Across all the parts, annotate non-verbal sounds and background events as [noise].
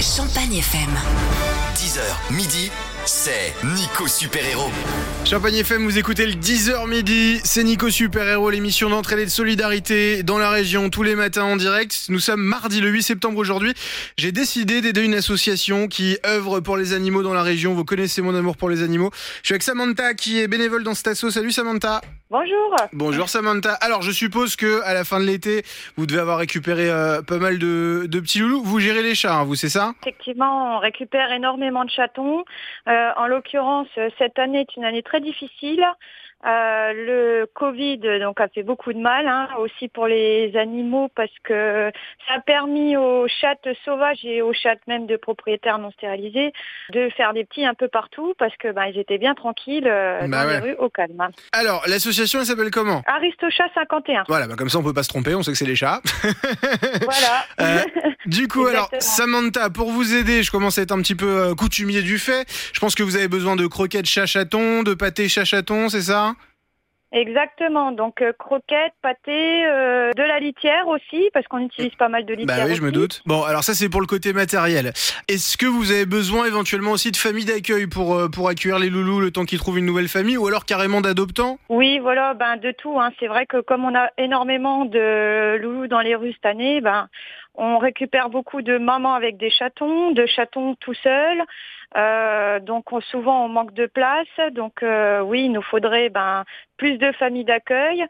Champagne FM. 10h midi, c'est Nico Super Héros. Champagne FM, vous écoutez le 10h midi, c'est Nico Super Héros, l'émission d'entraide et de solidarité dans la région tous les matins en direct. Nous sommes mardi le 8 septembre aujourd'hui. J'ai décidé d'aider une association qui œuvre pour les animaux dans la région. Vous connaissez mon amour pour les animaux. Je suis avec Samantha qui est bénévole dans cette asso. Salut Samantha. Bonjour. Bonjour Samantha. Alors je suppose que à la fin de l'été, vous devez avoir récupéré euh, pas mal de, de petits loulous. Vous gérez les chats, hein, vous, c'est ça? Effectivement, on récupère énormément de chatons. Euh, en l'occurrence, cette année est une année très difficile. Euh, le Covid donc a fait beaucoup de mal hein, aussi pour les animaux parce que ça a permis aux chattes sauvages et aux chattes même de propriétaires non stérilisés de faire des petits un peu partout parce que ben, ils étaient bien tranquilles euh, Bah dans ouais. les rues au calme. Alors l'association elle s'appelle comment? Aristochat 51. Voilà, bah comme ça on peut pas se tromper, on sait que c'est les chats. [laughs] Voilà. [laughs] Euh, Du coup, [laughs] alors. Samantha, pour vous aider, je commence à être un petit peu euh, coutumier du fait. Je pense que vous avez besoin de croquettes chat-chaton, de pâté chat-chaton, c'est ça? Exactement. Donc euh, croquettes, pâté, euh, de la litière aussi parce qu'on utilise pas mal de litière. Bah oui, je me aussi. doute. Bon, alors ça, c'est pour le côté matériel. Est-ce que vous avez besoin éventuellement aussi de famille d'accueil pour, euh, pour accueillir les loulous le temps qu'ils trouvent une nouvelle famille ou alors carrément d'adoptants? Oui, voilà, ben de tout. Hein. C'est vrai que comme on a énormément de loulous dans les rues cette année, ben on récupère beaucoup de mamans avec des chatons, de chatons tout seuls. Euh, donc on- souvent on manque de place. Donc euh, oui, il nous faudrait ben plus de familles d'accueil,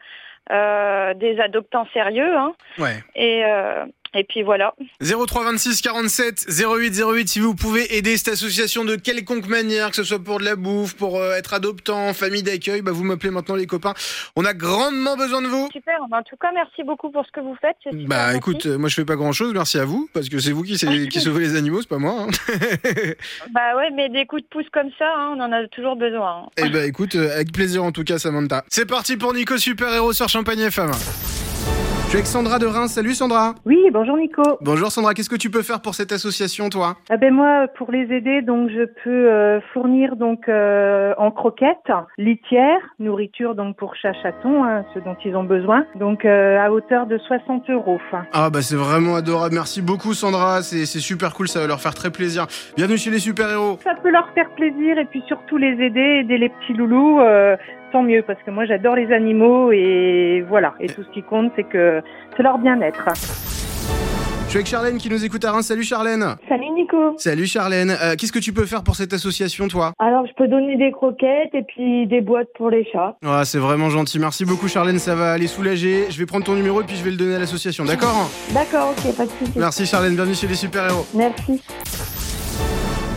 euh, des adoptants sérieux, hein. Ouais. Et euh, et puis voilà. 03 26 47 08 08 si vous pouvez aider cette association de quelconque manière, que ce soit pour de la bouffe, pour euh, être adoptant, famille d'accueil, bah vous m'appelez maintenant les copains. On a grandement besoin de vous. Super. En tout cas, merci beaucoup pour ce que vous faites. super Bah écoute, euh, moi je fais pas grand chose, merci à vous, parce que c'est vous qui, sauvez les animaux, c'est pas moi. hein. [laughs] Bah ouais, mais des coups de pouce comme ça, hein, on en a toujours besoin. hein. Eh bah écoute, euh, avec plaisir en tout cas Samantha. C'est parti pour Nico Super Héros sur Champagne FM. Je suis avec Sandra de Reims, salut Sandra. Oui, bonjour Nico. Bonjour Sandra, qu'est-ce que tu peux faire pour cette association toi? Ah ben moi, pour les aider, donc je peux euh, fournir donc euh, en croquettes, litière, nourriture donc pour chat chaton, hein, ce dont ils ont besoin, donc euh, à hauteur de 60 euros. Ah bah c'est vraiment adorable, merci beaucoup Sandra, c'est c'est super cool, ça va leur faire très plaisir. Bienvenue chez les super héros. Ça peut leur faire plaisir et puis surtout les aider, aider les petits loulous, euh, tant mieux parce que moi j'adore les animaux et voilà. Et tout ce qui compte, c'est que c'est leur bien-être. Je suis avec Charlène qui nous écoute à Reims, salut Charlène. Salut Nico. Salut Charlène, Euh, qu'est-ce que tu peux faire pour cette association toi? Alors je peux donner des croquettes et puis des boîtes pour les chats. Ah, c'est vraiment gentil, merci beaucoup Charlène, ça va aller soulager. Je vais prendre ton numéro et puis je vais le donner à l'association, d'accord? D'accord, ok, pas de soucis. Merci Charlène, bienvenue chez les super héros. Merci.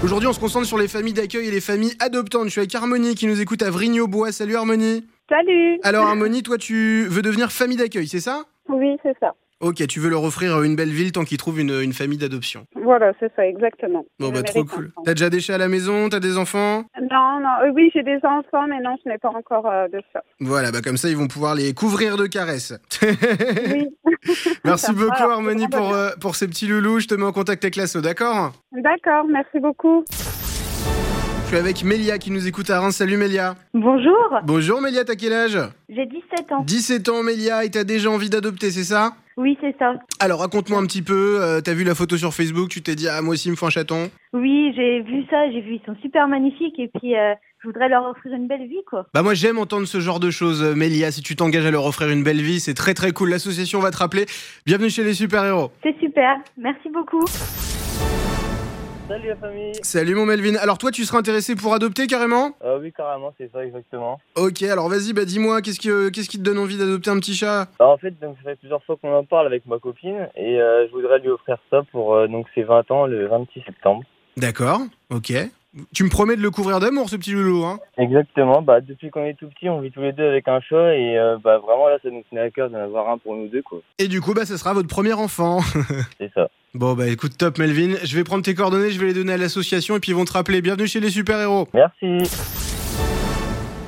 Aujourd'hui, on se concentre sur les familles d'accueil et les familles adoptantes. Je suis avec Harmonie qui nous écoute à Vrigne-au-Bois. Salut Harmonie. Salut. Alors Harmonie, toi tu veux devenir famille d'accueil, c'est ça? Oui, c'est ça. Ok, tu veux leur offrir une belle ville tant qu'ils trouvent une, une famille d'adoption. Voilà, c'est ça, exactement. Bon bah trop cool. un T'as déjà des chats à la maison, t'as des enfants? Non, non, euh, oui, j'ai des enfants, mais non, je n'ai pas encore euh, de ça. Voilà, bah comme ça ils vont pouvoir les couvrir de caresses. [laughs] Oui, [laughs] Merci [laughs] Ça beaucoup va, Harmonie pour, euh, pour ces petits loulous. Je te mets en contact avec l'asso, d'accord? D'accord, merci beaucoup. Je suis avec Mélia qui nous écoute à Reims. Salut Mélia. Bonjour. Bonjour Mélia, t'as quel âge? J'ai 17 ans. 17 ans Mélia et t'as déjà envie d'adopter, c'est ça? Oui, c'est ça. Alors raconte-moi un petit peu, euh, t'as vu la photo sur Facebook, tu t'es dit ah moi aussi il me faut un chaton Oui, j'ai vu ça, j'ai vu, ils sont super magnifiques et puis euh, je voudrais leur offrir une belle vie, quoi. Bah moi j'aime entendre ce genre de choses euh, Mélia, si tu t'engages à leur offrir une belle vie, c'est très très cool, l'association va te rappeler. Bienvenue chez les super-héros. C'est super, merci beaucoup. Salut la famille Salut mon Melvin. Alors toi tu seras intéressé pour adopter carrément? Euh, Oui, carrément, c'est ça exactement. Ok, alors vas-y, bah dis-moi, qu'est-ce qui, euh, qu'est-ce qui te donne envie d'adopter un petit chat? Bah, en fait, donc, ça fait plusieurs fois qu'on en parle avec ma copine et euh, je voudrais lui offrir ça pour euh, donc ses 20 ans le 26 septembre. D'accord, ok. Tu me promets de le couvrir d'amour ce petit loulou, hein? Exactement, bah, depuis qu'on est tout petit, on vit tous les deux avec un chat et euh, bah, vraiment là, ça nous tenait à cœur d'en avoir un pour nous deux, quoi. Et du coup, bah ça sera votre premier enfant. [laughs] C'est ça. bon bah écoute, top Melvin, je vais prendre tes coordonnées, je vais les donner à l'association et puis ils vont te rappeler. Bienvenue chez les super-héros. Merci.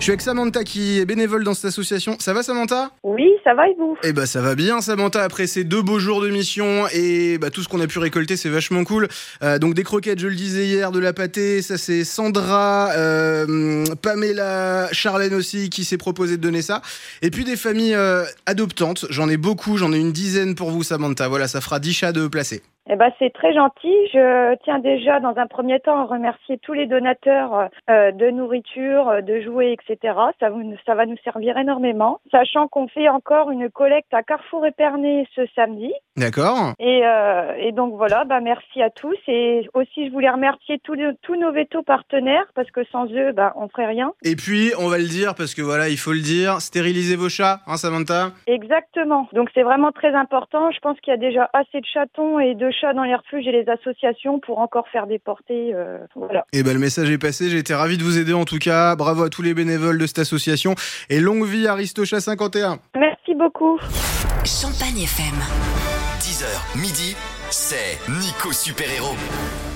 Je suis avec Samantha qui est bénévole dans cette association. Ça va Samantha? Oui, ça va et vous? Eh bah ça va bien Samantha après ces deux beaux jours de mission et bah tout ce qu'on a pu récolter c'est vachement cool. Euh, donc des croquettes je le disais hier, de la pâtée, ça c'est Sandra, euh, Pamela, Charlène aussi qui s'est proposé de donner ça. Et puis des familles euh, adoptantes, j'en ai beaucoup, j'en ai une dizaine pour vous Samantha. Voilà ça fera 10 chats de placer. Eh ben, c'est très gentil. Je tiens déjà dans un premier temps à remercier tous les donateurs euh, de nourriture, euh, de jouets, etc. Ça, vous- ça va nous servir énormément. Sachant qu'on fait encore une collecte à Carrefour Épernay ce samedi. D'accord. Et, euh, et donc voilà, bah, merci à tous. Et aussi, je voulais remercier tous nos vétos partenaires parce que sans eux, bah, on ferait rien. Et puis, on va le dire parce que voilà, il faut le dire, stérilisez vos chats, hein, Samantha? Exactement. Donc c'est vraiment très important. Je pense qu'il y a déjà assez de chatons et de chats dans les refuges et les associations pour encore faire des portées. euh, voilà. Et ben le message est passé, j'ai été ravi de vous aider en tout cas. Bravo à tous les bénévoles de cette association et longue vie Aristocha 51. Merci beaucoup. Champagne FM. 10h midi, c'est Nico Super Héros.